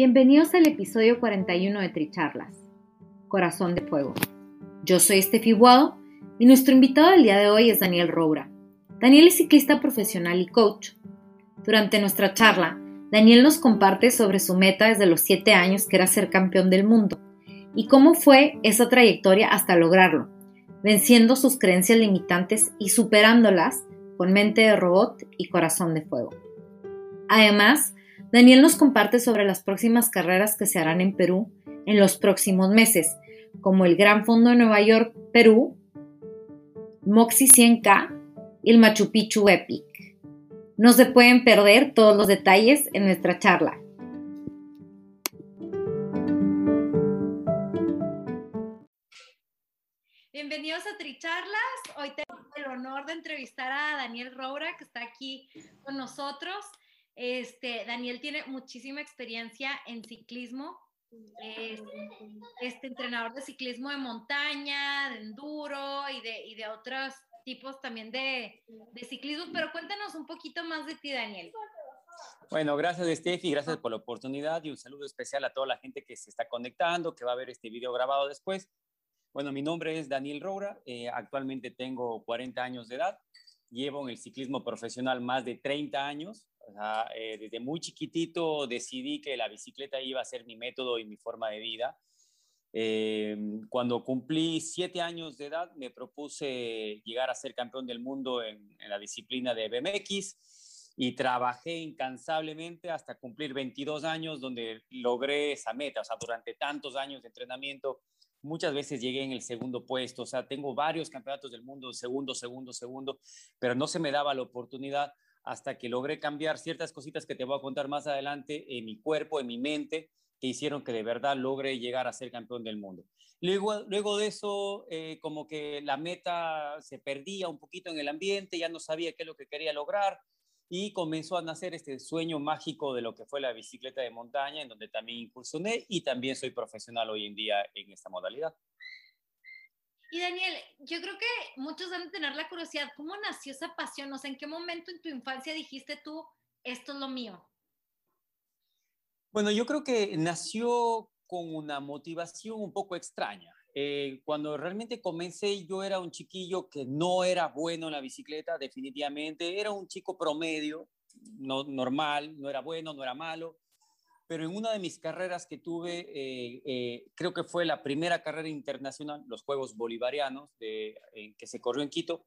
Bienvenidos al episodio 41 de Tricharlas, Corazón de Fuego. Yo soy Estefi Guado y nuestro invitado del día de hoy es Daniel Roura. Daniel es ciclista profesional y coach. Durante nuestra charla, Daniel nos comparte sobre su meta desde los 7 años que era ser campeón del mundo y cómo fue esa trayectoria hasta lograrlo, venciendo sus creencias limitantes y superándolas con mente de robot y corazón de fuego. Además, Daniel nos comparte sobre las próximas carreras que se harán en Perú en los próximos meses, como el Gran Fondo de Nueva York, Perú, Moxie 100K y el Machu Picchu Epic. No se pueden perder todos los detalles en nuestra charla. Bienvenidos a Tricharlas. Hoy tengo el honor de entrevistar a Daniel Roura, que está aquí con nosotros. Este, Daniel tiene muchísima experiencia en ciclismo. Es este entrenador de ciclismo de montaña, de enduro y de, y de otros tipos también de, de, ciclismo. Pero cuéntanos un poquito más de ti, Daniel. Bueno, gracias, Steffi. Gracias por la oportunidad y un saludo especial a toda la gente que se está conectando, que va a ver este video grabado después. Bueno, mi nombre es Daniel Roura. Eh, actualmente tengo 40 años de edad. Llevo en el ciclismo profesional más de 30 años. Eh, desde muy chiquitito decidí que la bicicleta iba a ser mi método y mi forma de vida. Eh, cuando cumplí siete años de edad, me propuse llegar a ser campeón del mundo en, la disciplina de BMX y trabajé incansablemente hasta cumplir 22 años, donde logré esa meta. O sea, durante tantos años de entrenamiento, muchas veces llegué en el segundo puesto. O sea, tengo varios campeonatos del mundo, segundo, segundo, segundo, pero no se me daba la oportunidad hasta que logré cambiar ciertas cositas que te voy a contar más adelante en mi cuerpo, en mi mente, que hicieron que de verdad logre llegar a ser campeón del mundo. Luego, luego de eso, eh, como que la meta se perdía un poquito en el ambiente, ya no sabía qué es lo que quería lograr y comenzó a nacer este sueño mágico de lo que fue la bicicleta de montaña, en donde también incursioné y también soy profesional hoy en día en esta modalidad. Y Daniel, yo creo que muchos deben tener la curiosidad, ¿cómo nació esa pasión? O sea, ¿en qué momento en tu infancia dijiste tú, esto es lo mío? Bueno, yo creo que nació con una motivación un poco extraña. Eh, cuando realmente comencé, yo era un chiquillo que no era bueno en la bicicleta, definitivamente. Era un chico promedio, no, normal, no era bueno, no era malo pero en una de mis carreras que tuve, eh, eh, creo que fue la primera carrera internacional, los Juegos Bolivarianos, de, que se corrió en Quito,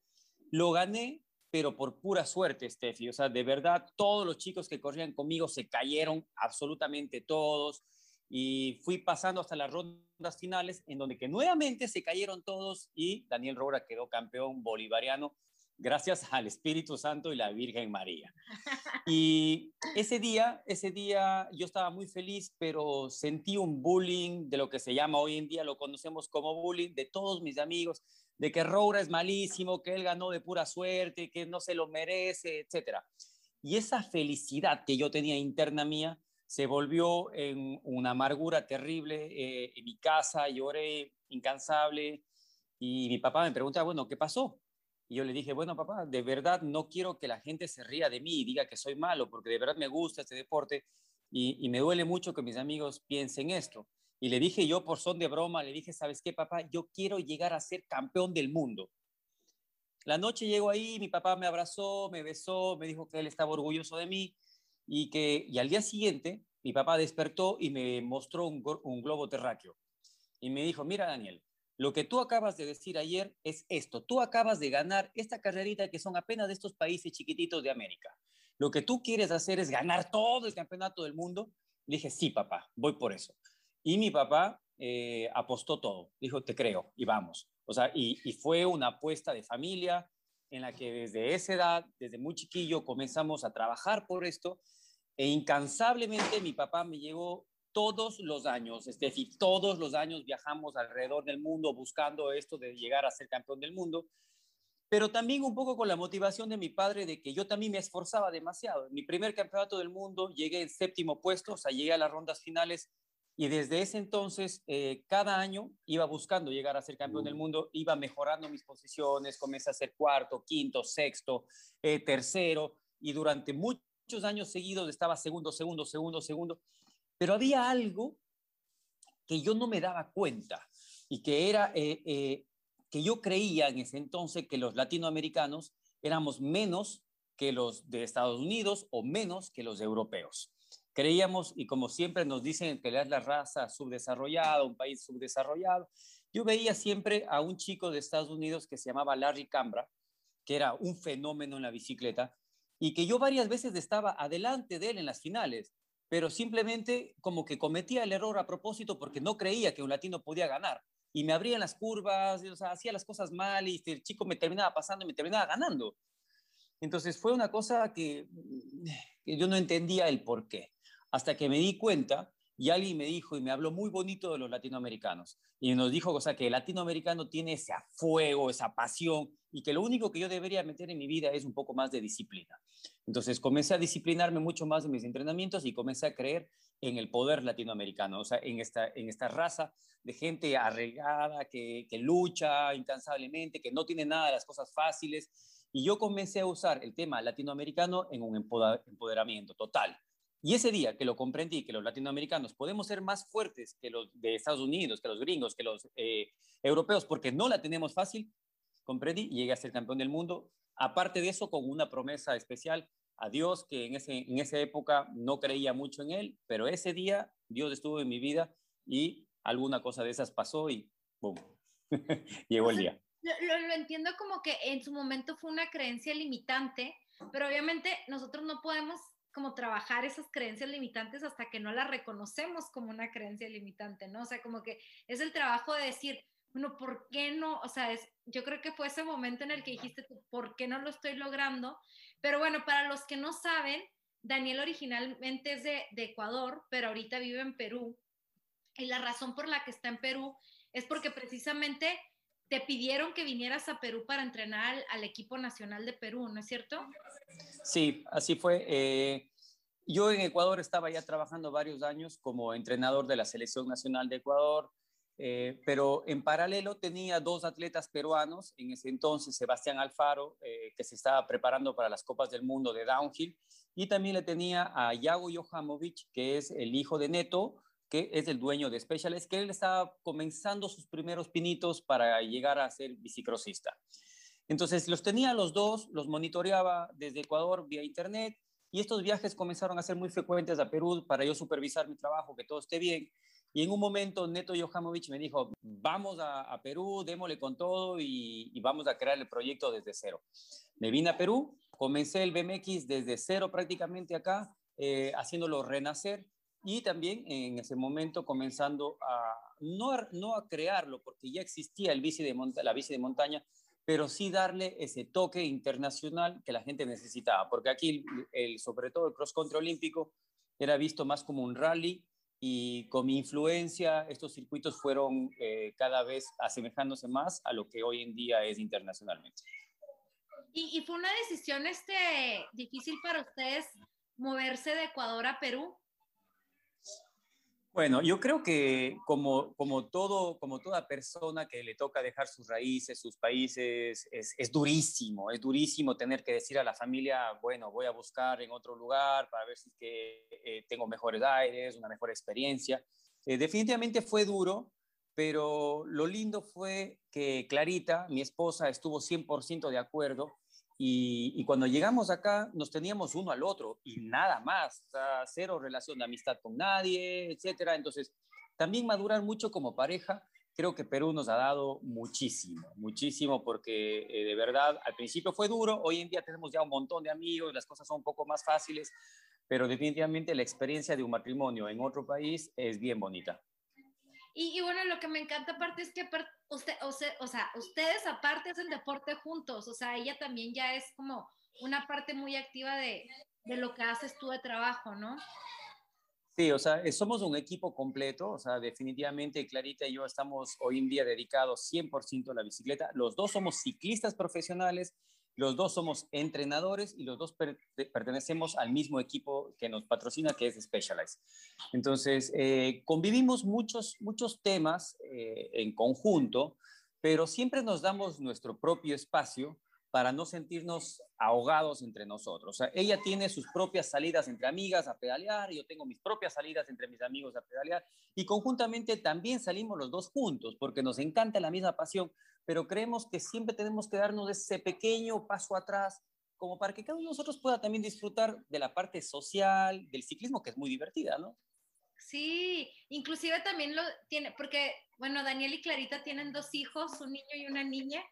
lo gané, pero por pura suerte, Steffi. O sea, de verdad, todos los chicos que corrían conmigo se cayeron, absolutamente todos, y fui pasando hasta las rondas finales, en donde que nuevamente se cayeron todos y Daniel Roura quedó campeón bolivariano gracias al Espíritu Santo y la Virgen María. Y ese día, ese día yo estaba muy feliz, pero sentí un bullying de lo que se llama hoy en día, lo conocemos como bullying, de todos mis amigos, de que Roura es malísimo, que él ganó de pura suerte, que no se lo merece, etc. Y esa felicidad que yo tenía interna mía se volvió en una amargura terrible. Eh, en mi casa lloré incansable y mi papá me pregunta, bueno, ¿qué pasó? Y yo le dije, bueno, papá, de verdad no quiero que la gente se ría de mí y diga que soy malo, porque de verdad me gusta este deporte y, me duele mucho que mis amigos piensen esto. Y le dije yo por son de broma, le dije, ¿sabes qué, papá? Yo quiero llegar a ser campeón del mundo. La noche llegó ahí, mi papá me abrazó, me besó, me dijo que él estaba orgulloso de mí y que y al día siguiente mi papá despertó y me mostró un globo terráqueo y me dijo, mira Daniel, lo que tú acabas de decir ayer es esto. Tú acabas de ganar esta carrerita que son apenas de estos países chiquititos de América. Lo que tú quieres hacer es ganar todo el campeonato del mundo. Le dije, sí, papá, voy por eso. Y mi papá eh, apostó todo. Dijo, te creo y vamos. O sea, y, fue una apuesta de familia en la que desde esa edad, desde muy chiquillo, comenzamos a trabajar por esto. E incansablemente mi papá me llegó todos los años, Steffi, todos los años viajamos alrededor del mundo buscando esto de llegar a ser campeón del mundo, pero también un poco con la motivación de mi padre de que yo también me esforzaba demasiado. En mi primer campeonato del mundo llegué en séptimo puesto, o sea, llegué a las rondas finales y desde ese entonces, eh, cada año iba buscando llegar a ser campeón del mundo, iba mejorando mis posiciones, comencé a ser cuarto, quinto, sexto, eh, tercero, y durante muchos años seguidos estaba segundo, segundo, segundo, segundo. Pero había algo que yo no me daba cuenta y que era eh, eh, que yo creía en ese entonces que los latinoamericanos éramos menos que los de Estados Unidos o menos que los europeos. Creíamos, y como siempre nos dicen que es la raza subdesarrollada, un país subdesarrollado, yo veía siempre a un chico de Estados Unidos que se llamaba Larry Cambra, que era un fenómeno en la bicicleta, y que yo varias veces estaba adelante de él en las finales pero simplemente como que cometía el error a propósito porque no creía que un latino podía ganar. Y me abrían las curvas, o sea, hacía las cosas mal y el chico me terminaba pasando y me terminaba ganando. Entonces fue una cosa que, que yo no entendía el por qué. Hasta que me di cuenta y alguien me dijo y me habló muy bonito de los latinoamericanos. Y nos dijo, o sea, que el latinoamericano tiene ese fuego, esa pasión, y que lo único que yo debería meter en mi vida es un poco más de disciplina. Entonces comencé a disciplinarme mucho más en mis entrenamientos y comencé a creer en el poder latinoamericano, o sea, en esta, en esta raza de gente arraigada, que, que lucha incansablemente, que no tiene nada de las cosas fáciles. Y yo comencé a usar el tema latinoamericano en un empoderamiento total. Y ese día que lo comprendí, que los latinoamericanos podemos ser más fuertes que los de Estados Unidos, que los gringos, que los eh, europeos, porque no la tenemos fácil, comprendí llegué a ser campeón del mundo. Aparte de eso, con una promesa especial a Dios, que en, ese, en esa época no creía mucho en Él, pero ese día Dios estuvo en mi vida y alguna cosa de esas pasó y ¡boom! Llegó el día. Lo, lo, entiendo como que en su momento fue una creencia limitante, pero obviamente nosotros no podemos como trabajar esas creencias limitantes hasta que no las reconocemos como una creencia limitante, ¿no? O sea, como que es el trabajo de decir, bueno, ¿por qué no? O sea, es, yo creo que fue ese momento en el que dijiste, ¿por qué no lo estoy logrando? Pero bueno, para los que no saben, Daniel originalmente es de, de Ecuador, pero ahorita vive en Perú. Y la razón por la que está en Perú es porque precisamente te pidieron que vinieras a Perú para entrenar al, al, equipo nacional de Perú, ¿no es cierto? Sí, así fue. Eh, yo en Ecuador estaba ya trabajando varios años como entrenador de la selección nacional de Ecuador, eh, pero en paralelo tenía dos atletas peruanos, en ese entonces Sebastián Alfaro, eh, que se estaba preparando para las Copas del Mundo de Downhill, y también le tenía a Yago Johamovic, que es el hijo de Neto, que es el dueño de Specialist, que él estaba comenzando sus primeros pinitos para llegar a ser bicicrosista. Entonces los tenía los dos, los monitoreaba desde Ecuador vía internet y estos viajes comenzaron a ser muy frecuentes a Perú para yo supervisar mi trabajo, que todo esté bien. Y en un momento Neto Johamovic me dijo, vamos a, a Perú, démosle con todo y, y, vamos a crear el proyecto desde cero. Me vine a Perú, comencé el BMX desde cero prácticamente acá, eh, haciéndolo renacer y también en ese momento comenzando a no, a, no a crearlo, porque ya existía el bici de la bici de montaña, pero sí darle ese toque internacional que la gente necesitaba, porque aquí, el, sobre todo el cross country olímpico, era visto más como un rally y con mi influencia estos circuitos fueron eh, cada vez asemejándose más a lo que hoy en día es internacionalmente. ¿Y, y fue una decisión este, difícil para ustedes moverse de Ecuador a Perú? Bueno, yo creo que como, como, todo, como toda persona que le toca dejar sus raíces, sus países, es, es, durísimo, es durísimo tener que decir a la familia, bueno, voy a buscar en otro lugar para ver si es que eh, tengo mejores aires, una mejor experiencia. Eh, definitivamente fue duro, pero lo lindo fue que Clarita, mi esposa, estuvo 100% de acuerdo y, cuando llegamos acá nos teníamos uno al otro y nada más, cero relación de amistad con nadie, etcétera. Entonces, también madurar mucho como pareja creo que Perú nos ha dado muchísimo, muchísimo, porque eh, de verdad al principio fue duro, hoy en día tenemos ya un montón de amigos, las cosas son un poco más fáciles, pero definitivamente la experiencia de un matrimonio en otro país es bien bonita. Y, bueno, lo que me encanta aparte es que usted, o, sea, o sea, ustedes aparte hacen deporte juntos, o sea, ella también ya es como una parte muy activa de, de lo que haces tú de trabajo, ¿no? Sí, o sea, somos un equipo completo, o sea, definitivamente Clarita y yo estamos hoy en día dedicados 100% a la bicicleta. Los dos somos ciclistas profesionales, los dos somos entrenadores y los dos pertenecemos al mismo equipo que nos patrocina, que es Specialized. Entonces, eh, convivimos muchos, muchos temas eh, en conjunto, pero siempre nos damos nuestro propio espacio para no sentirnos ahogados entre nosotros. O sea, ella tiene sus propias salidas entre amigas a pedalear, yo tengo mis propias salidas entre mis amigos a pedalear, y conjuntamente también salimos los dos juntos, porque nos encanta la misma pasión, pero creemos que siempre tenemos que darnos ese pequeño paso atrás, como para que cada uno de nosotros pueda también disfrutar de la parte social, del ciclismo, que es muy divertida, ¿no? Sí, inclusive también lo tiene, porque, bueno, Daniel y Clarita tienen dos hijos, un niño y una niña,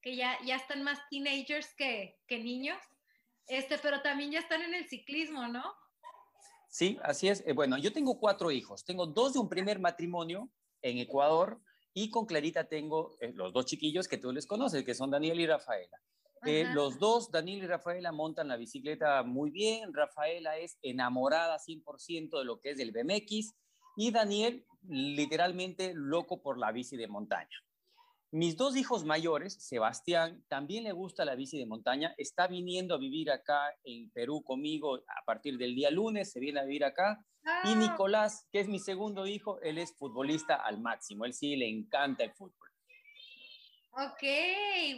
que ya, ya están más teenagers que, que niños, este, pero también ya están en el ciclismo, ¿no? Sí, así es. Eh, bueno, yo tengo cuatro hijos. Tengo dos de un primer matrimonio en Ecuador y con Clarita tengo eh, los dos chiquillos que tú les conoces, que son Daniel y Rafaela. Eh, los dos, Daniel y Rafaela, montan la bicicleta muy bien. Rafaela es enamorada 100% de lo que es el BMX y Daniel literalmente loco por la bici de montaña. Mis dos hijos mayores, Sebastián, también le gusta la bici de montaña, está viniendo a vivir acá en Perú conmigo a partir del día lunes, se viene a vivir acá. Y ah. Nicolás, que es mi segundo hijo, él es futbolista al máximo, él sí le encanta el fútbol. Ok,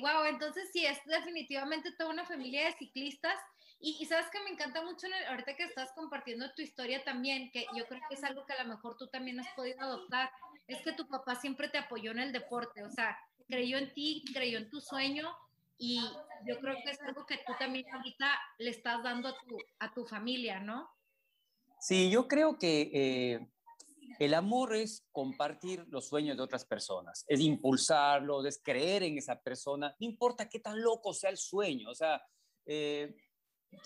wow, entonces sí, es definitivamente toda una familia de ciclistas. Y, sabes que me encanta mucho ahorita que estás compartiendo tu historia también, que yo creo que es algo que a lo mejor tú también has podido adoptar, es que tu papá siempre te apoyó en el deporte, o sea, creyó en ti, creyó en tu sueño y yo creo que es algo que tú también ahorita le estás dando a tu, a tu familia, ¿no? Sí, yo creo que eh, el amor es compartir los sueños de otras personas, es impulsarlos, es creer en esa persona, no importa qué tan loco sea el sueño, o sea, eh,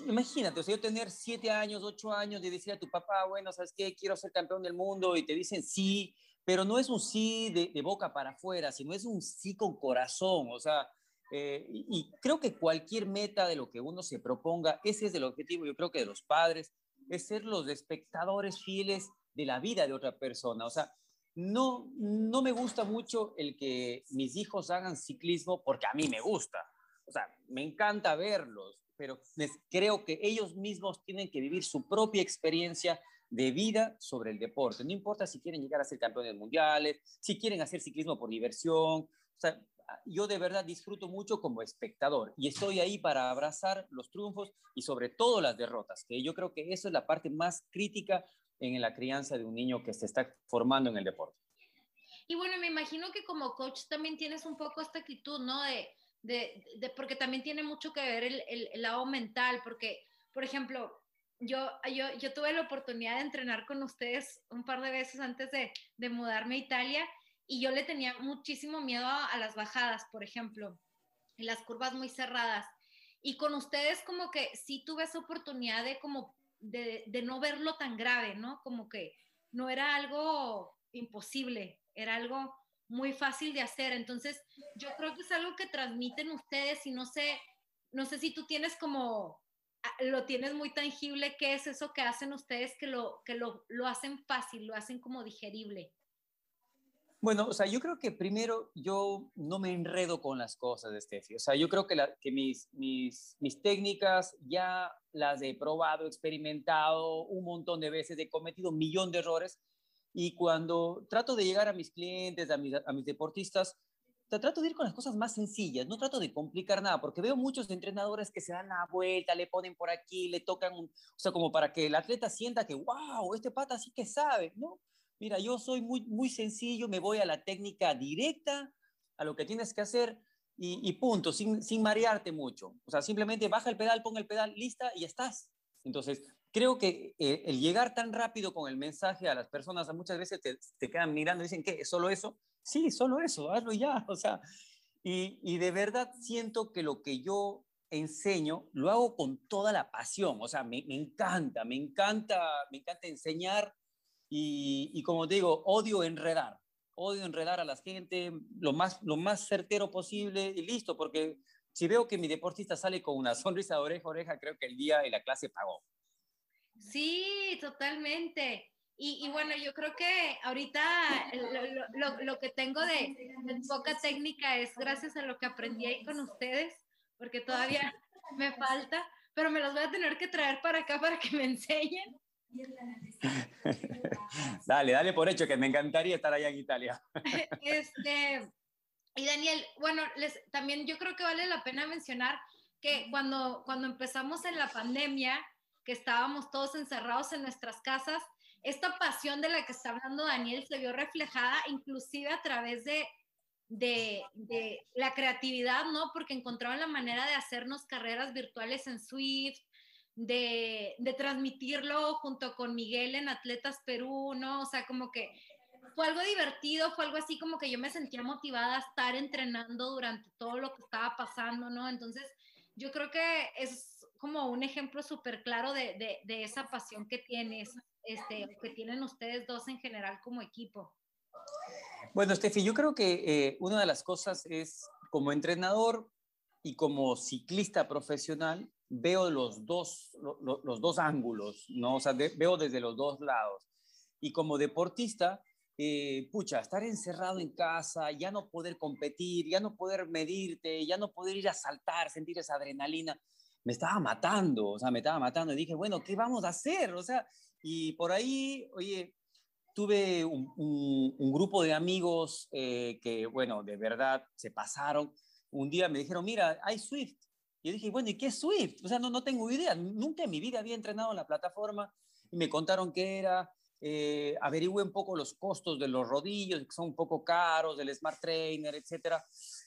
imagínate, o sea, yo tener siete años, ocho años y decir a tu papá, bueno, ¿sabes qué? Quiero ser campeón del mundo y te dicen sí, pero no es un sí de, boca para afuera, sino es un sí con corazón, o sea, eh, y, creo que cualquier meta de lo que uno se proponga, ese es el objetivo, yo creo que de los padres, es ser los espectadores fieles de la vida de otra persona, o sea, no, no me gusta mucho el que mis hijos hagan ciclismo porque a mí me gusta, o sea, me encanta verlos, pero creo que ellos mismos tienen que vivir su propia experiencia de vida sobre el deporte. No importa si quieren llegar a ser campeones mundiales, si quieren hacer ciclismo por diversión. O sea, yo de verdad disfruto mucho como espectador y estoy ahí para abrazar los triunfos y sobre todo las derrotas, que yo creo que eso es la parte más crítica en la crianza de un niño que se está formando en el deporte. Y bueno, me imagino que como coach también tienes un poco esta actitud, ¿no? De, de, de porque también tiene mucho que ver el, el lado mental, porque, por ejemplo, yo, yo, yo tuve la oportunidad de entrenar con ustedes un par de veces antes de, mudarme a Italia y yo le tenía muchísimo miedo a, las bajadas, por ejemplo, en las curvas muy cerradas. Y con ustedes como que sí tuve esa oportunidad de como de no verlo tan grave, ¿no? Como que no era algo imposible, era algo muy fácil de hacer. Entonces, yo creo que es algo que transmiten ustedes y no sé, no sé si tú tienes como lo tienes muy tangible, ¿qué es eso que hacen ustedes que lo, que lo, lo hacen fácil, lo hacen como digerible? Bueno, o sea, yo creo que primero yo no me enredo con las cosas, Steffi. O sea, yo creo que, que mis, mis, mis técnicas ya las he probado, experimentado un montón de veces, he cometido un millón de errores. Y cuando trato de llegar a mis clientes, a mis, a mis deportistas, trato de ir con las cosas más sencillas, no trato de complicar nada, porque veo muchos entrenadores que se dan la vuelta, le ponen por aquí, le tocan, un, o sea, como para que el atleta sienta que, wow, este pata sí que sabe, ¿no? Mira, yo soy muy, muy sencillo, me voy a la técnica directa, a lo que tienes que hacer y, punto, sin, sin marearte mucho. O sea, simplemente baja el pedal, ponga el pedal, lista y ya estás. Entonces, creo que el llegar tan rápido con el mensaje a las personas, muchas veces te, te quedan mirando y dicen, ¿qué? ¿Es solo eso? Sí, solo eso, hazlo ya. O sea, y, y de verdad siento que lo que yo enseño lo hago con toda la pasión. O sea, me, me encanta, me encanta, me encanta enseñar y, y como digo, odio enredar odio enredar a la gente lo más, lo más certero posible y listo, porque si veo que mi deportista sale con una sonrisa de oreja a oreja, creo que el día y la clase pagó. Sí, totalmente. Y, y bueno, yo creo que ahorita lo, lo, lo que tengo de, de, poca técnica es gracias a lo que aprendí ahí con ustedes, porque todavía me falta, pero me los voy a tener que traer para acá para que me enseñen. dale, dale por hecho que me encantaría estar allá en Italia. este, y Daniel, bueno, les, también yo creo que vale la pena mencionar que cuando, cuando empezamos en la pandemia, que estábamos todos encerrados en nuestras casas, esta pasión de la que está hablando Daniel se vio reflejada inclusive a través de, de, la creatividad, ¿no? Porque encontraron la manera de hacernos carreras virtuales en Swift, de, de, transmitirlo junto con Miguel en Atletas Perú, ¿no? O sea, como que fue algo divertido, fue algo así como que yo me sentía motivada a estar entrenando durante todo lo que estaba pasando, ¿no? Entonces, yo creo que es como un ejemplo súper claro de, de, esa pasión que tienes, este, que tienen ustedes dos en general como equipo. Bueno, Steffi, yo creo que eh, una de las cosas es, como entrenador y como ciclista profesional, veo los dos, los, los dos ángulos, ¿no? O sea, de, veo desde los dos lados. Y como deportista, eh, pucha, estar encerrado en casa, ya no poder competir, ya no poder medirte, ya no poder ir a saltar, sentir esa adrenalina, me estaba matando, o sea, me estaba matando. Y dije, bueno, ¿qué vamos a hacer? O sea, y por ahí, oye, tuve un, grupo de amigos eh, que, bueno, de verdad se pasaron. Un día me dijeron, mira, hay Swift. Y yo dije, bueno, ¿y qué es Swift? O sea, no, no tengo idea. Nunca en mi vida había entrenado en la plataforma y me contaron qué era. Eh, un poco los costos de los rodillos, que son un poco caros, del Smart Trainer, etcétera.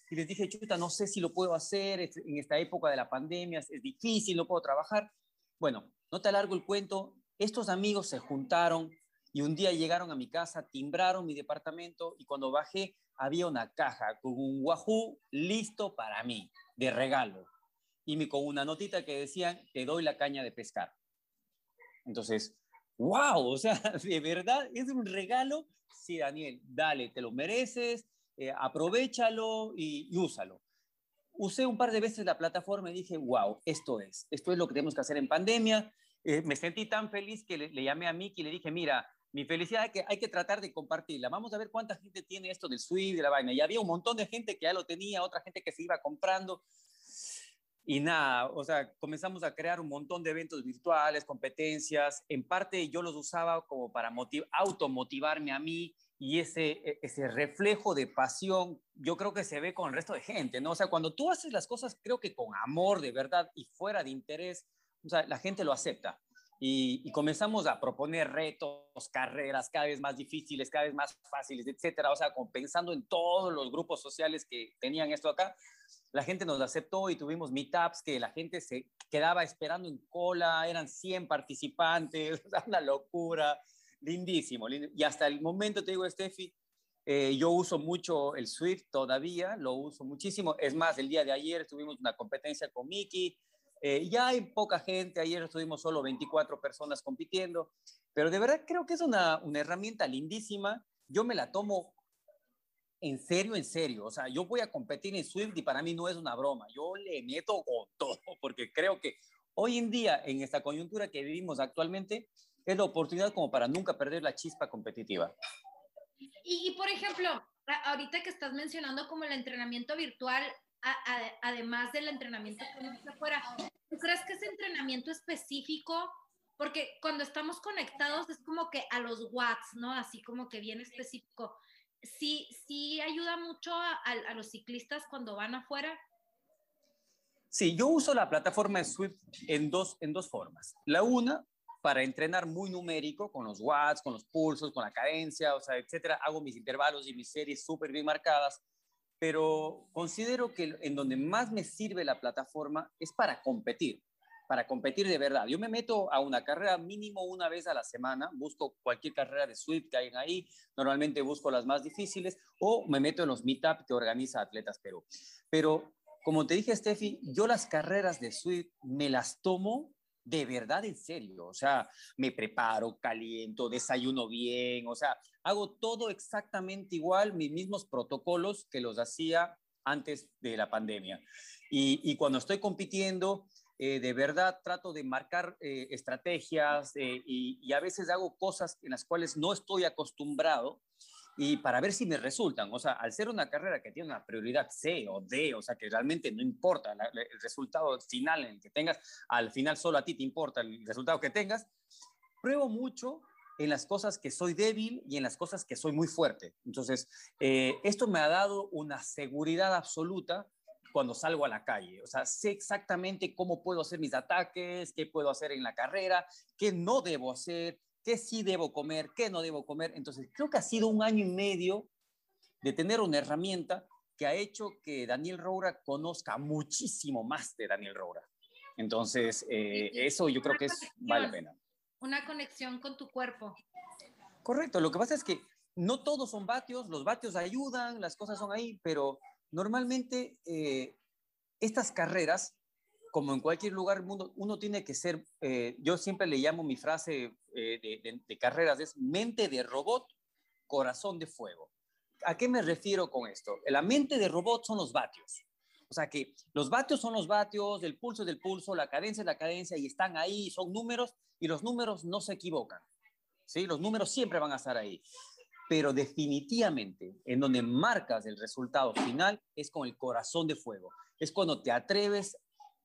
Y les dije, chuta, no sé si lo puedo hacer en esta época de la pandemia, es difícil, no puedo trabajar. Bueno, no te alargo el cuento. Estos amigos se juntaron y un día llegaron a mi casa, timbraron mi departamento y cuando bajé había una caja con un Wahoo listo para mí, de regalo y me, con una notita que decían, te doy la caña de pescar. Entonces, wow, o sea, de verdad es un regalo. Sí, Daniel, dale, te lo mereces, eh, aprovechalo y, y, úsalo. Usé un par de veces la plataforma y dije, wow, esto es, esto es lo que tenemos que hacer en pandemia. Eh, me sentí tan feliz que le, le, llamé a Miki y le dije, mira, mi felicidad es que hay que tratar de compartirla. Vamos a ver cuánta gente tiene esto del Swift, de la vaina. Y había un montón de gente que ya lo tenía, otra gente que se iba comprando. Y nada, o sea, comenzamos a crear un montón de eventos virtuales, competencias. En parte yo los usaba como para motiv automotivarme a mí y ese, e, ese reflejo de pasión, yo creo que se ve con el resto de gente, ¿no? O sea, cuando tú haces las cosas, creo que con amor de verdad y fuera de interés, o sea, la gente lo acepta. Y, y, comenzamos a proponer retos, carreras cada vez más difíciles, cada vez más fáciles, etcétera. O sea, pensando en todos los grupos sociales que tenían esto acá, la gente nos aceptó y tuvimos meetups que la gente se quedaba esperando en cola, eran 100 participantes, una locura, lindísimo. Y hasta el momento, te digo, Steffi, eh, yo uso mucho el Swift todavía, lo uso muchísimo. Es más, el día de ayer tuvimos una competencia con Mickey. Eh, ya hay poca gente, ayer estuvimos solo 24 personas compitiendo, pero de verdad creo que es una, una herramienta lindísima. Yo me la tomo en serio, en serio. O sea, yo voy a competir en Swift y para mí no es una broma. Yo le meto con todo porque creo que hoy en día, en esta coyuntura que vivimos actualmente, es la oportunidad como para nunca perder la chispa competitiva. Y, y por ejemplo, ahorita que estás mencionando como el entrenamiento virtual, a, además del entrenamiento que afuera, ¿tú crees que ese entrenamiento específico porque cuando estamos conectados es como que a los watts, ¿no? Así como que bien específico sí, sí ayuda mucho a, a, los ciclistas cuando van afuera. Sí, yo uso la plataforma Swift en dos, en dos formas. La una, para entrenar muy numérico, con los watts, con los pulsos, con la cadencia, o sea, etcétera. Hago mis intervalos y mis series súper bien marcadas, pero considero que en donde más me sirve la plataforma es para competir para competir de verdad. Yo me meto a una carrera mínimo una vez a la semana, busco cualquier carrera de Swift que hay ahí, normalmente busco las más difíciles, o me meto en los meetup que organiza Atletas Perú. Pero como te dije, Steffi, yo las carreras de Swift me las tomo de verdad en serio, o sea, me preparo, caliento, desayuno bien, o sea, hago todo exactamente igual, mis mismos protocolos que los hacía antes de la pandemia. Y, cuando estoy compitiendo, eh, de verdad trato de marcar eh, estrategias eh, y, y, a veces hago cosas en las cuales no estoy acostumbrado y para ver si me resultan. O sea, al ser una carrera que tiene una prioridad C o D, o sea, que realmente no importa el resultado final en el que tengas, al final solo a ti te importa el resultado que tengas, pruebo mucho en las cosas que soy débil y en las cosas que soy muy fuerte. Entonces, eh, esto me ha dado una seguridad absoluta cuando salgo a la calle. O sea, sé exactamente cómo puedo hacer mis ataques, qué puedo hacer en la carrera, qué no debo hacer, qué sí debo comer, qué no debo comer. Entonces, creo que ha sido un año y medio de tener una herramienta que ha hecho que Daniel Roura conozca muchísimo más de Daniel Roura. Entonces, eh, eso yo creo que es, vale la pena. Una conexión con tu cuerpo. Correcto, lo que pasa es que no todos son vatios, los vatios ayudan, las cosas son ahí, pero normalmente eh, estas carreras como en cualquier lugar del mundo, uno tiene que ser, eh, yo siempre le llamo mi frase eh, de, carreras, es mente de robot, corazón de fuego. ¿A qué me refiero con esto? La mente de robot son los vatios. O sea que los vatios son los vatios, el pulso es del pulso, la cadencia es la cadencia y están ahí, son números y los números no se equivocan. ¿sí? Los números siempre van a estar ahí. Pero definitivamente en donde marcas el resultado final es con el corazón de fuego. Es cuando te atreves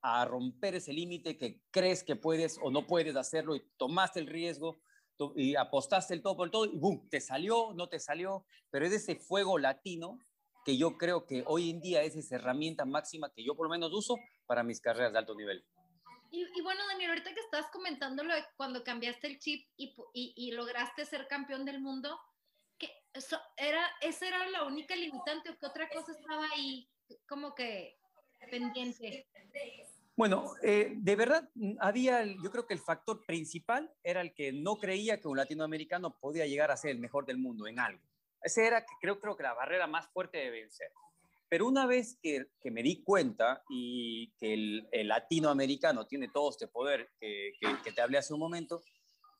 a romper ese límite que crees que puedes o no puedes hacerlo y tomaste el riesgo y apostaste el todo por el todo y ¡boom! Te salió, no te salió, pero es ese fuego latino que yo creo que hoy en día es esa herramienta máxima que yo por lo menos uso para mis carreras de alto nivel. Y, bueno, Daniel, ahorita que estás comentando lo de cuando cambiaste el chip y, y, lograste ser campeón del mundo, que eso era, ¿esa era la única limitante o qué otra cosa estaba ahí como que pendiente? Bueno, eh, de verdad mm, había, yo creo que el factor principal era el que no creía que un latinoamericano podía llegar a ser el mejor del mundo en algo. Ese era, creo, creo que la barrera más fuerte de vencer. Pero una vez que, que me di cuenta y que el, latinoamericano tiene todo este poder que, que, te hablé hace un momento,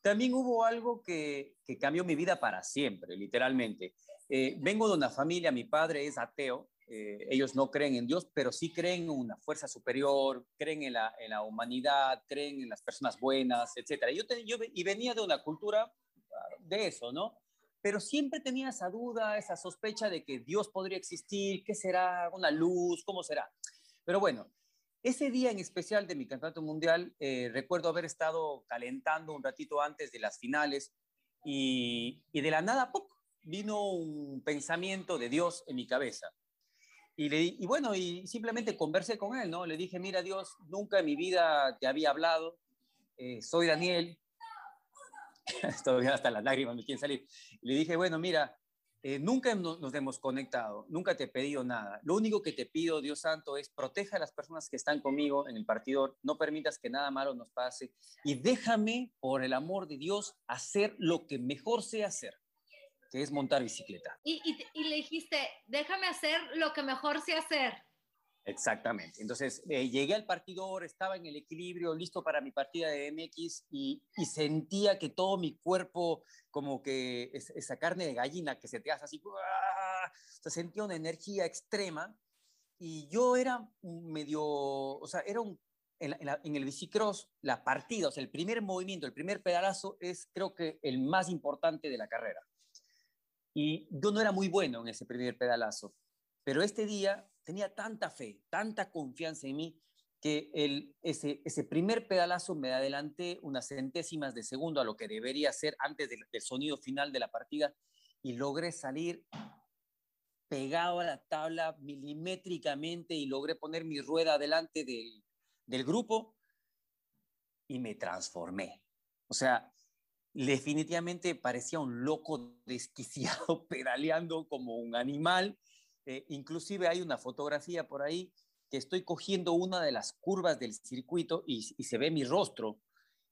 también hubo algo que, que cambió mi vida para siempre, literalmente. Eh, vengo de una familia, mi padre es ateo, eh, ellos no creen en Dios, pero sí creen en una fuerza superior, creen en la, en la humanidad, creen en las personas buenas, etc. Yo, yo y venía de una cultura ah, de eso, ¿no? Pero siempre tenía esa duda, esa sospecha de que Dios podría existir, ¿qué será? ¿Una luz? ¿Cómo será? Pero bueno, ese día en especial de mi campeonato mundial, eh, recuerdo haber estado calentando un ratito antes de las finales y, y de la nada, vino un pensamiento de Dios en mi cabeza. Y, le, y bueno, y simplemente conversé con él, ¿no? Le dije, mira Dios, nunca en mi vida te había hablado, eh, soy Daniel, todavía hasta las lágrimas me quieren salir. Le dije, bueno, mira, eh, nunca nos hemos conectado, nunca te he pedido nada. Lo único que te pido, Dios Santo, es proteja a las personas que están conmigo en el partido, no permitas que nada malo nos pase y déjame, por el amor de Dios, hacer lo que mejor sé hacer que es montar bicicleta. Y, le dijiste, déjame hacer lo que mejor sé hacer. Exactamente. Entonces eh, llegué al partidor, estaba en el equilibrio, listo para mi partida de MX y, sentía que todo mi cuerpo, como que esa carne de gallina que se te hace así, se sentía una energía extrema y yo era medio, o sea, era un, en, en, el bicicross, la partida, o sea, el primer movimiento, el primer pedalazo es creo que el más importante de la carrera. Y yo no era muy bueno en ese primer pedalazo, pero este día tenía tanta fe, tanta confianza en mí, que el, ese, ese primer pedalazo me adelanté unas centésimas de segundo a lo que debería ser antes del, sonido final de la partida y logré salir pegado a la tabla milimétricamente y logré poner mi rueda delante del, del grupo y me transformé. O sea, definitivamente parecía un loco desquiciado, pedaleando como un animal. Eh, inclusive hay una fotografía por ahí que estoy cogiendo una de las curvas del circuito y, se ve mi rostro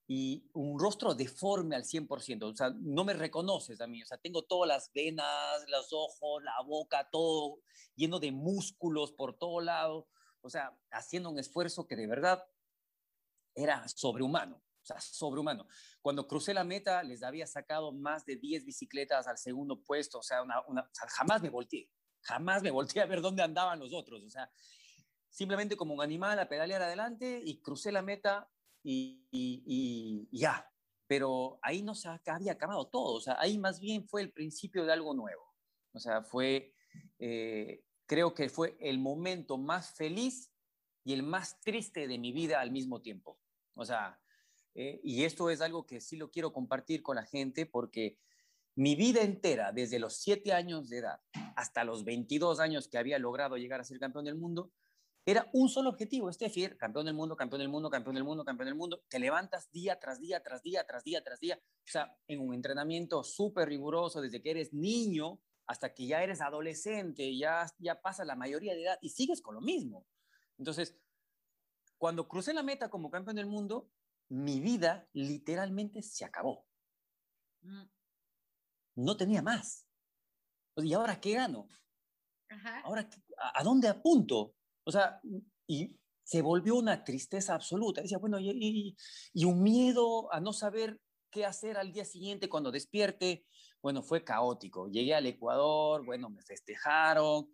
y un rostro deforme al 100%, o sea, no me reconoces a mí, o sea, tengo todas las venas, los ojos, la boca, todo lleno de músculos por todo lado, o sea, haciendo un esfuerzo que de verdad era sobrehumano, sea, sobrehumano. Cuando crucé la meta, les había sacado más de 10 bicicletas al segundo puesto, o sea, jamás me volteé, jamás me volteé a ver dónde andaban los otros, o sea, simplemente como un animal a pedalear adelante y crucé la meta y, ya. Pero ahí no se había acabado todo, o sea, ahí más bien fue el principio de algo nuevo. O sea, fue, eh, creo que fue el momento más feliz y el más triste de mi vida al mismo tiempo. O sea, eh, y esto es algo que sí lo quiero compartir con la gente porque mi vida entera, desde los siete años de edad hasta los 22 años que había logrado llegar a ser campeón del mundo, era un solo objetivo, Steffi, campeón del mundo, campeón del mundo, campeón del mundo, campeón del mundo. Te levantas día tras día, tras día, tras día, tras día. O sea, en un entrenamiento súper riguroso desde que eres niño hasta que ya eres adolescente, ya, ya pasa la mayoría de edad y sigues con lo mismo. Entonces, cuando crucé la meta como campeón del mundo, mi vida literalmente se acabó. Mm. No tenía más. ¿Y ahora qué gano? ¿Ahora a, dónde apunto? O sea, y se volvió una tristeza absoluta. Decía, bueno, y, y, un miedo a no saber qué hacer al día siguiente cuando despierte. Bueno, fue caótico. Llegué al Ecuador, bueno, me festejaron,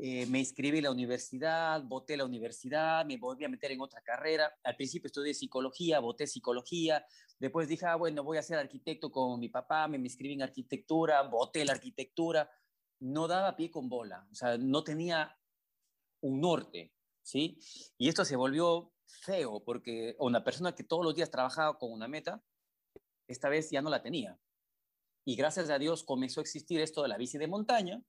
eh, me inscribí en la universidad, voté la universidad, me volví a meter en otra carrera. Al principio estudié psicología, voté psicología. Después dije, ah, bueno, voy a ser arquitecto con mi papá, me inscribí en arquitectura, voté la arquitectura. No daba pie con bola, o sea, no tenía un norte, ¿sí? Y esto se volvió feo porque una persona que todos los días trabajaba con una meta, esta vez ya no la tenía. Y gracias a Dios comenzó a existir esto de la bici de montaña,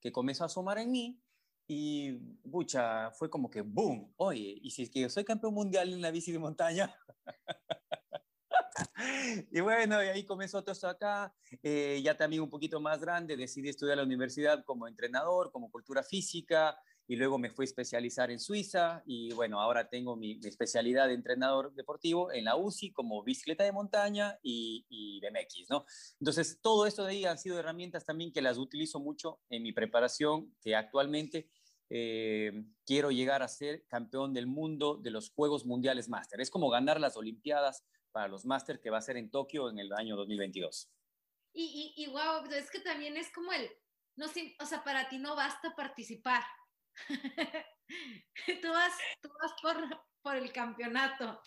que comenzó a asomar en mí y, pucha, fue como que, ¡boom! Oye, ¿y si es que yo soy campeón mundial en la bici de montaña? y bueno, y ahí comenzó todo esto acá. Eh, ya también un poquito más grande, decidí estudiar la universidad como entrenador, como cultura física, y luego me fui a especializar en Suiza y bueno, ahora tengo mi, especialidad de entrenador deportivo en la UCI como bicicleta de montaña y, y BMX, ¿no? Entonces, todo esto de ahí han sido herramientas también que las utilizo mucho en mi preparación, que actualmente eh, quiero llegar a ser campeón del mundo de los Juegos Mundiales Máster. Es como ganar las Olimpiadas para los Máster que va a ser en Tokio en el año 2022. Y, y, y wow, es que también es como el, no, o sea, para ti no basta participar, tú vas, tú vas por, el campeonato.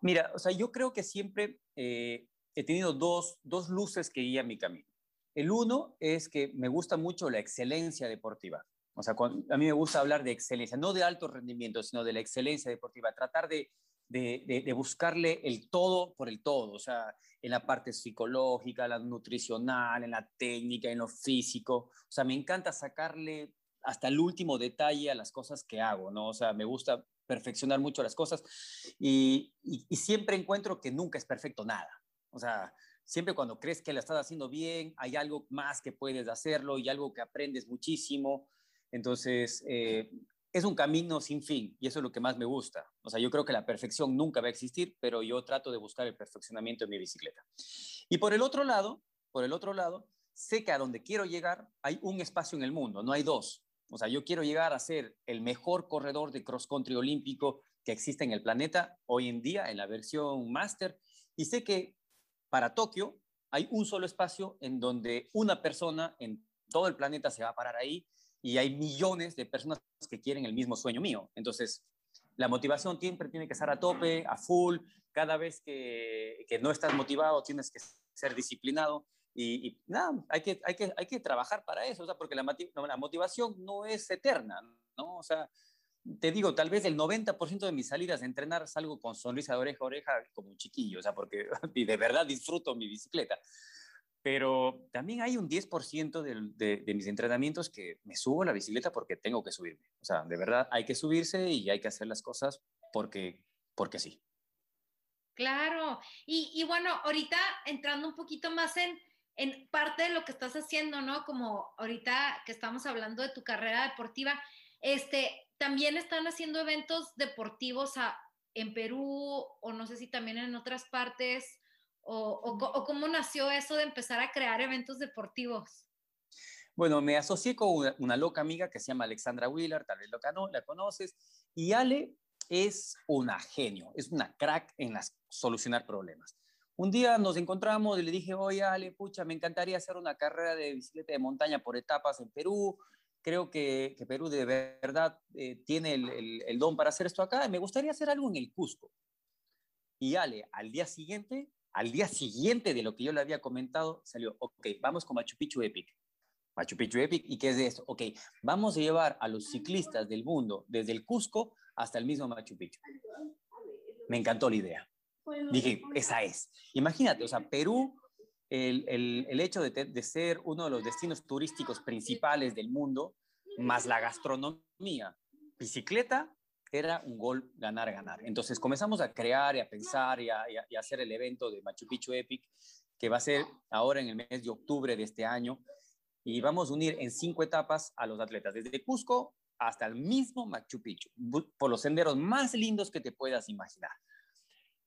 Mira, o sea, yo creo que siempre eh, he tenido dos, dos luces que guían mi camino. El uno es que me gusta mucho la excelencia deportiva. O sea, a mí me gusta hablar de excelencia, no de alto rendimiento, sino de la excelencia deportiva, tratar de, de, de, de, buscarle el todo por el todo, o sea, en la parte psicológica, la nutricional, en la técnica, en lo físico. O sea, me encanta sacarle hasta el último detalle a las cosas que hago, ¿no? O sea, me gusta perfeccionar mucho las cosas y, siempre encuentro que nunca es perfecto nada. O sea, siempre cuando crees que la estás haciendo bien, hay algo más que puedes hacerlo y algo que aprendes muchísimo. Entonces, eh, es un camino sin fin y eso es lo que más me gusta. O sea, yo creo que la perfección nunca va a existir, pero yo trato de buscar el perfeccionamiento en mi bicicleta. Y por el otro lado, por el otro lado, sé que a donde quiero llegar hay un espacio en el mundo, no hay dos. O sea, yo quiero llegar a ser el mejor corredor de cross country olímpico que existe en el planeta hoy en día en la versión máster. Y sé que para Tokio hay un solo espacio en donde una persona en todo el planeta se va a parar ahí y hay millones de personas que quieren el mismo sueño mío. Entonces, la motivación siempre tiene que estar a tope, a full. Cada vez que, que no estás motivado, tienes que ser disciplinado. Y, nada, hay que, hay, que, hay que trabajar para eso, o sea, porque la, la motivación no es eterna, ¿no? O sea, te digo, tal vez el 90% de mis salidas de entrenar salgo con sonrisa de oreja a oreja como un chiquillo, o sea, porque de verdad disfruto mi bicicleta. Pero también hay un 10% de, de, mis entrenamientos que me subo a la bicicleta porque tengo que subirme. O sea, de verdad hay que subirse y hay que hacer las cosas porque, porque sí. Claro. Y, y bueno, ahorita entrando un poquito más en, en parte de lo que estás haciendo, ¿no? Como ahorita que estamos hablando de tu carrera deportiva, Este, también están haciendo eventos deportivos en Perú o no sé si también en otras partes. O, cómo nació eso de empezar a crear eventos deportivos? Bueno, me asocié con una, loca amiga que se llama Alexandra Wheeler, tal vez lo, la conoces, y Ale es una genio, es una crack en las, solucionar problemas. Un día nos encontramos y le dije, oye Ale, pucha, me encantaría hacer una carrera de bicicleta de montaña por etapas en Perú, creo que, Perú de verdad eh, tiene el, don para hacer esto acá. Me gustaría hacer algo en el Cusco. Y Ale, al día siguiente, al día siguiente de lo que yo le había comentado, salió, ok, vamos con Machu Picchu Epic. Machu Picchu Epic, ¿y qué es de esto? Ok, vamos a llevar a los ciclistas del mundo desde el Cusco hasta el mismo Machu Picchu. Me encantó la idea. Dije, esa es. Imagínate, o sea, Perú el, hecho de, ser uno de los destinos turísticos principales del mundo, más la gastronomía, bicicleta, era un gol ganar, ganar. Entonces comenzamos a crear y a pensar y a, hacer el evento de Machu Picchu Epic, que va a ser ahora en el mes de octubre de este año, y vamos a unir en cinco etapas a los atletas, desde Cusco hasta el mismo Machu Picchu, por los senderos más lindos que te puedas imaginar.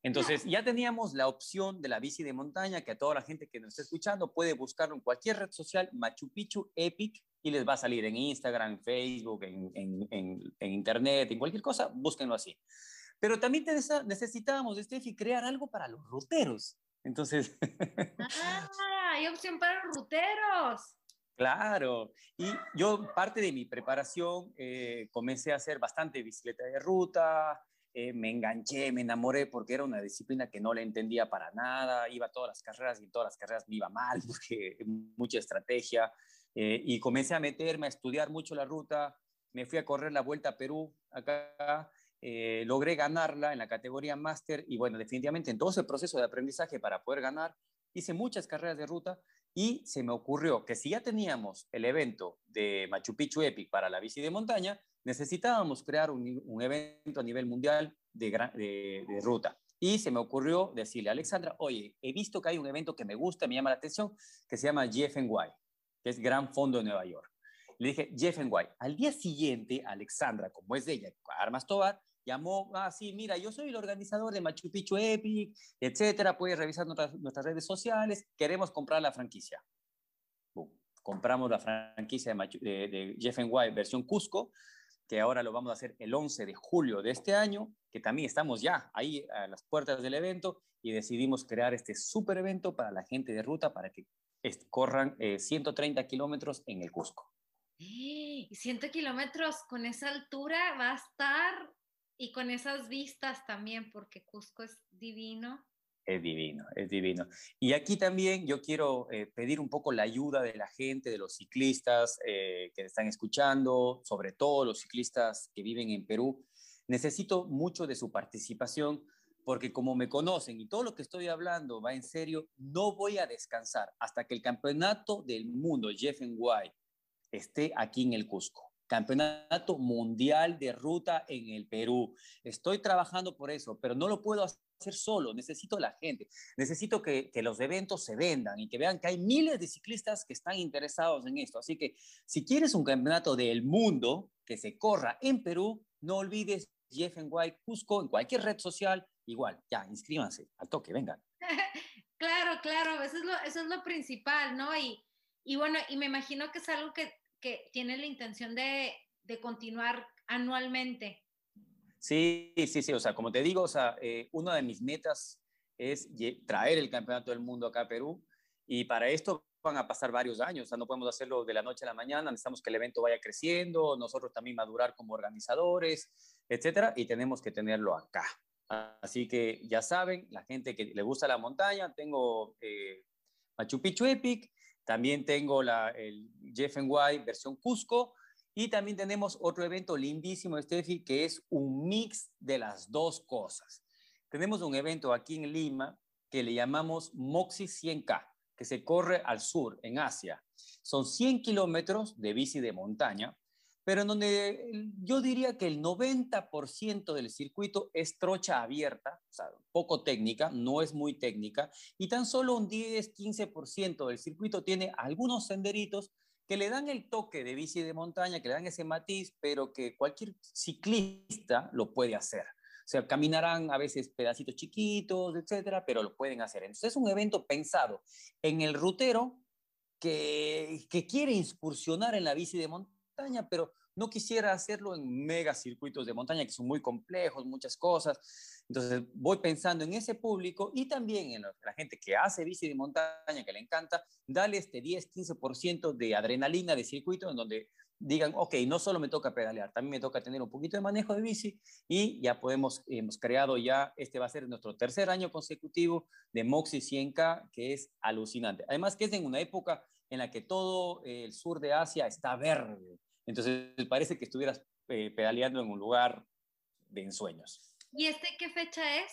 Entonces, ya teníamos la opción de la bici de montaña, que a toda la gente que nos está escuchando puede buscarlo en cualquier red social, Machu Picchu Epic, y les va a salir en Instagram, en Facebook, en, en, Internet, en cualquier cosa, búsquenlo así. Pero también necesitábamos, Steffi, crear algo para los ruteros. Entonces... ¡Ah! Hay opción para los ruteros. Claro, y yo parte de mi preparación eh, comencé a hacer bastante bicicleta de ruta, eh, me enganché, me enamoré porque era una disciplina que no le entendía para nada, iba a todas las carreras y en todas las carreras me iba mal porque mucha estrategia eh, y comencé a meterme a estudiar mucho la ruta, me fui a correr la Vuelta a Perú acá, eh, logré ganarla en la categoría máster y bueno, definitivamente en todo ese proceso de aprendizaje para poder ganar, hice muchas carreras de ruta y se me ocurrió que si ya teníamos el evento de Machu Picchu Epic para la bici de montaña, necesitábamos crear un, evento a nivel mundial de, de, ruta. Y se me ocurrió decirle a Alexandra, oye, he visto que hay un evento que me gusta, me llama la atención, que se llama GFNY, que es Gran Fondo de Nueva York. Le dije, GFNY. Al día siguiente, Alexandra, como es de ella, Armas Tobar, llamó, ah, sí, mira, yo soy el organizador de Machu Picchu Epic, etcétera, puedes revisar nuestras, nuestras redes sociales, queremos comprar la franquicia. Compramos la franquicia de, de, de GFNY versión Cusco, que ahora lo vamos a hacer el 11 de julio de este año, que también estamos ya ahí a las puertas del evento y decidimos crear este super evento para la gente de ruta para que corran 130 eh, kilómetros en el Cusco. Y 100 kilómetros con esa altura va a estar y con esas vistas también, porque Cusco es divino. Es divino, es divino. Y aquí también yo quiero eh, pedir un poco la ayuda de la gente, de los ciclistas eh, que están escuchando, sobre todo los ciclistas que viven en Perú. Necesito mucho de su participación porque como me conocen y todo lo que estoy hablando va en serio, no voy a descansar hasta que el campeonato del mundo, Jeff White, esté aquí en el Cusco. Campeonato Mundial de Ruta en el Perú. Estoy trabajando por eso, pero no lo puedo hacer hacer solo, necesito la gente, necesito que, los eventos se vendan y que vean que hay miles de ciclistas que están interesados en esto. Así que si quieres un campeonato del mundo que se corra en Perú, no olvides Jeff White Cusco en cualquier red social, igual, ya, inscríbanse, al toque, vengan. claro, claro, eso es lo, eso es lo principal, ¿no? Y, y bueno, y me imagino que es algo que, que tiene la intención de, de continuar anualmente. Sí, sí, sí, o sea, como te digo, o sea, eh, una de mis metas es traer el campeonato del mundo acá a Perú y para esto van a pasar varios años, o sea, no podemos hacerlo de la noche a la mañana, necesitamos que el evento vaya creciendo, nosotros también madurar como organizadores, etcétera, y tenemos que tenerlo acá. Así que ya saben, la gente que le gusta la montaña, tengo eh, Machu Picchu Epic, también tengo la, el Jeff White versión Cusco, y también tenemos otro evento lindísimo, Steffi, que es un mix de las dos cosas. Tenemos un evento aquí en Lima que le llamamos Moxi 100K, que se corre al sur, en Asia. Son 100 kilómetros de bici de montaña, pero en donde yo diría que el 90% del circuito es trocha abierta, o sea, poco técnica, no es muy técnica, y tan solo un 10-15% del circuito tiene algunos senderitos que le dan el toque de bici de montaña, que le dan ese matiz, pero que cualquier ciclista lo puede hacer. O sea, caminarán a veces pedacitos chiquitos, etcétera, pero lo pueden hacer. Entonces es un evento pensado en el rutero que, que quiere incursionar en la bici de montaña, pero no quisiera hacerlo en mega circuitos de montaña que son muy complejos, muchas cosas. Entonces voy pensando en ese público y también en la gente que hace bici de montaña, que le encanta, dale este 10, 15% de adrenalina de circuito en donde digan, ok, no solo me toca pedalear, también me toca tener un poquito de manejo de bici y ya podemos, hemos creado ya, este va a ser nuestro tercer año consecutivo de Moxie 100K, que es alucinante. Además que es en una época en la que todo el sur de Asia está verde, entonces parece que estuvieras eh, pedaleando en un lugar de ensueños. ¿Y este qué fecha es?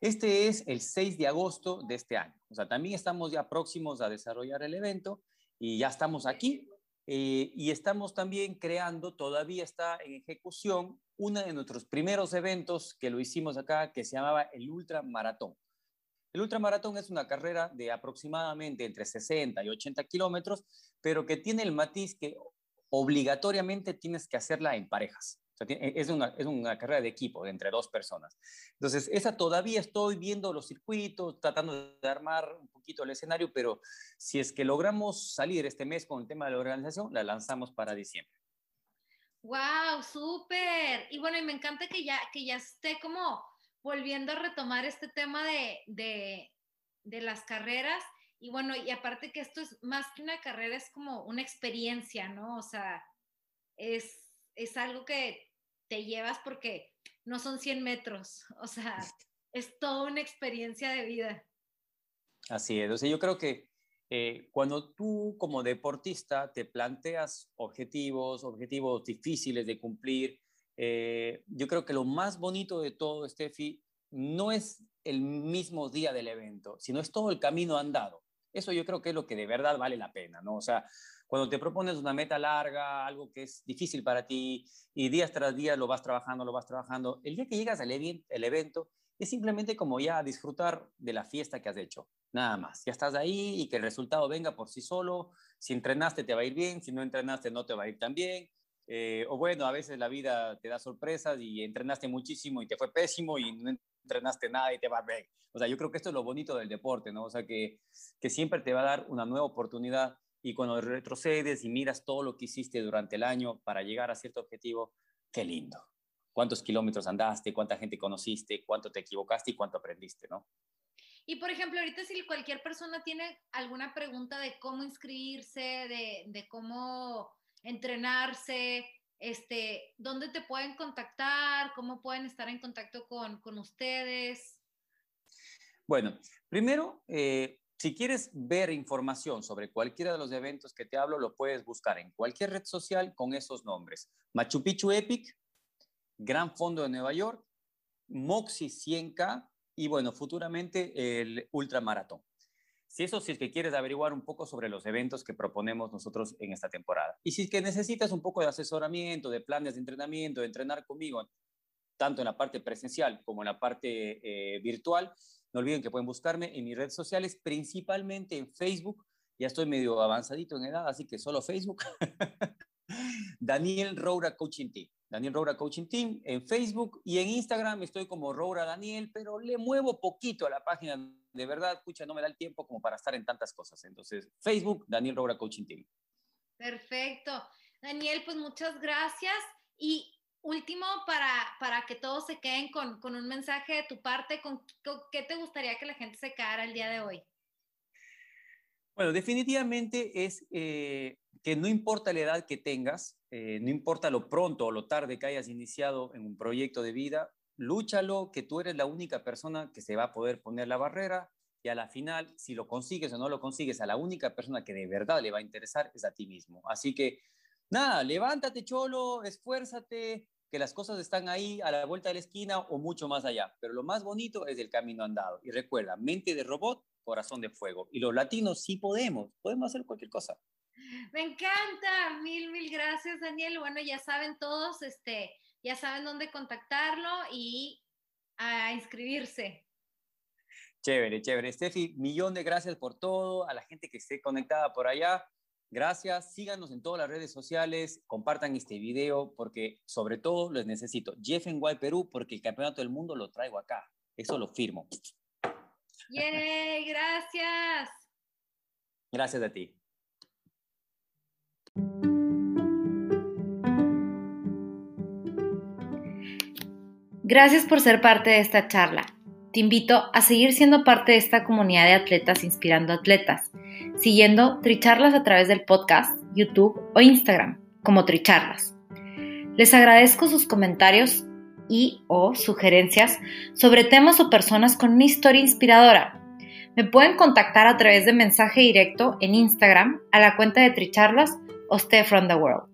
Este es el 6 de agosto de este año. O sea, también estamos ya próximos a desarrollar el evento y ya estamos aquí. Eh, y estamos también creando, todavía está en ejecución, uno de nuestros primeros eventos que lo hicimos acá, que se llamaba el Ultramaratón. El ultramaratón es una carrera de aproximadamente entre 60 y 80 kilómetros, pero que tiene el matiz que obligatoriamente tienes que hacerla en parejas. es, una, es una carrera de equipo, entre dos personas. Entonces, esa todavía estoy viendo los circuitos, tratando de armar un poquito el escenario, pero si es que logramos salir este mes con el tema de la organización, la lanzamos para diciembre. ¡Wow! ¡Súper! Y bueno, y me encanta que ya, que ya esté como volviendo a retomar este tema de, de, de las carreras y bueno, y aparte que esto es más que una carrera, es como una experiencia, ¿no? O sea, es, es algo que te llevas porque no son 100 metros, o sea, es toda una experiencia de vida. Así es, o sea, yo creo que eh, cuando tú como deportista te planteas objetivos, objetivos difíciles de cumplir, eh, yo creo que lo más bonito de todo, Steffi, no es el mismo día del evento, sino es todo el camino andado. Eso yo creo que es lo que de verdad vale la pena, ¿no? O sea, cuando te propones una meta larga, algo que es difícil para ti y días tras día lo vas trabajando, lo vas trabajando, el día que llegas al el evento es simplemente como ya disfrutar de la fiesta que has hecho, nada más. Ya estás ahí y que el resultado venga por sí solo. Si entrenaste te va a ir bien, si no entrenaste no te va a ir tan bien. Eh, o bueno, a veces la vida te da sorpresas y entrenaste muchísimo y te fue pésimo y no entrenaste nada y te va bien. O sea, yo creo que esto es lo bonito del deporte, ¿no? O sea, que, que siempre te va a dar una nueva oportunidad y cuando retrocedes y miras todo lo que hiciste durante el año para llegar a cierto objetivo, qué lindo. ¿Cuántos kilómetros andaste? ¿Cuánta gente conociste? ¿Cuánto te equivocaste y cuánto aprendiste, no? Y por ejemplo, ahorita si cualquier persona tiene alguna pregunta de cómo inscribirse, de, de cómo entrenarse, este, ¿dónde te pueden contactar? ¿Cómo pueden estar en contacto con, con ustedes? Bueno, primero, eh, si quieres ver información sobre cualquiera de los eventos que te hablo, lo puedes buscar en cualquier red social con esos nombres. Machu Picchu Epic, Gran Fondo de Nueva York, Moxie 100K y bueno, futuramente el Ultramaratón. Si eso, si es que quieres averiguar un poco sobre los eventos que proponemos nosotros en esta temporada. Y si es que necesitas un poco de asesoramiento, de planes de entrenamiento, de entrenar conmigo, tanto en la parte presencial como en la parte eh, virtual, no olviden que pueden buscarme en mis redes sociales, principalmente en Facebook. Ya estoy medio avanzadito en edad, así que solo Facebook. Daniel Roura Coaching Team. Daniel Roura Coaching Team en Facebook y en Instagram estoy como Roura Daniel, pero le muevo poquito a la página. De verdad, escucha, no me da el tiempo como para estar en tantas cosas. Entonces, Facebook, Daniel Roura Coaching Team. Perfecto. Daniel, pues muchas gracias. Y último, para, para que todos se queden con, con un mensaje de tu parte, ¿con, qué te gustaría que la gente se quedara el día de hoy? Bueno, definitivamente es eh, que no importa la edad que tengas, eh, no importa lo pronto o lo tarde que hayas iniciado en un proyecto de vida, lúchalo, que tú eres la única persona que se va a poder poner la barrera y a la final, si lo consigues o no lo consigues, a la única persona que de verdad le va a interesar es a ti mismo. Así que, nada, levántate, cholo, esfuérzate, que las cosas están ahí a la vuelta de la esquina o mucho más allá. Pero lo más bonito es el camino andado. Y recuerda, mente de robot, corazón de fuego. Y los latinos sí podemos, podemos hacer cualquier cosa. Me encanta, mil, mil gracias, Daniel. Bueno, ya saben todos, este, ya saben dónde contactarlo y a inscribirse. Chévere, chévere. Steffi, millón de gracias por todo, a la gente que esté conectada por allá. Gracias, síganos en todas las redes sociales, compartan este video porque sobre todo les necesito. Jeff en Guay Perú porque el campeonato del mundo lo traigo acá. Eso lo firmo. ¡Yay! Gracias. Gracias a ti. Gracias por ser parte de esta charla. Te invito a seguir siendo parte de esta comunidad de atletas inspirando atletas, siguiendo Tricharlas a través del podcast, YouTube o Instagram como Tricharlas. Les agradezco sus comentarios y o sugerencias sobre temas o personas con una historia inspiradora. Me pueden contactar a través de mensaje directo en Instagram a la cuenta de Tricharlas o Stay from the World.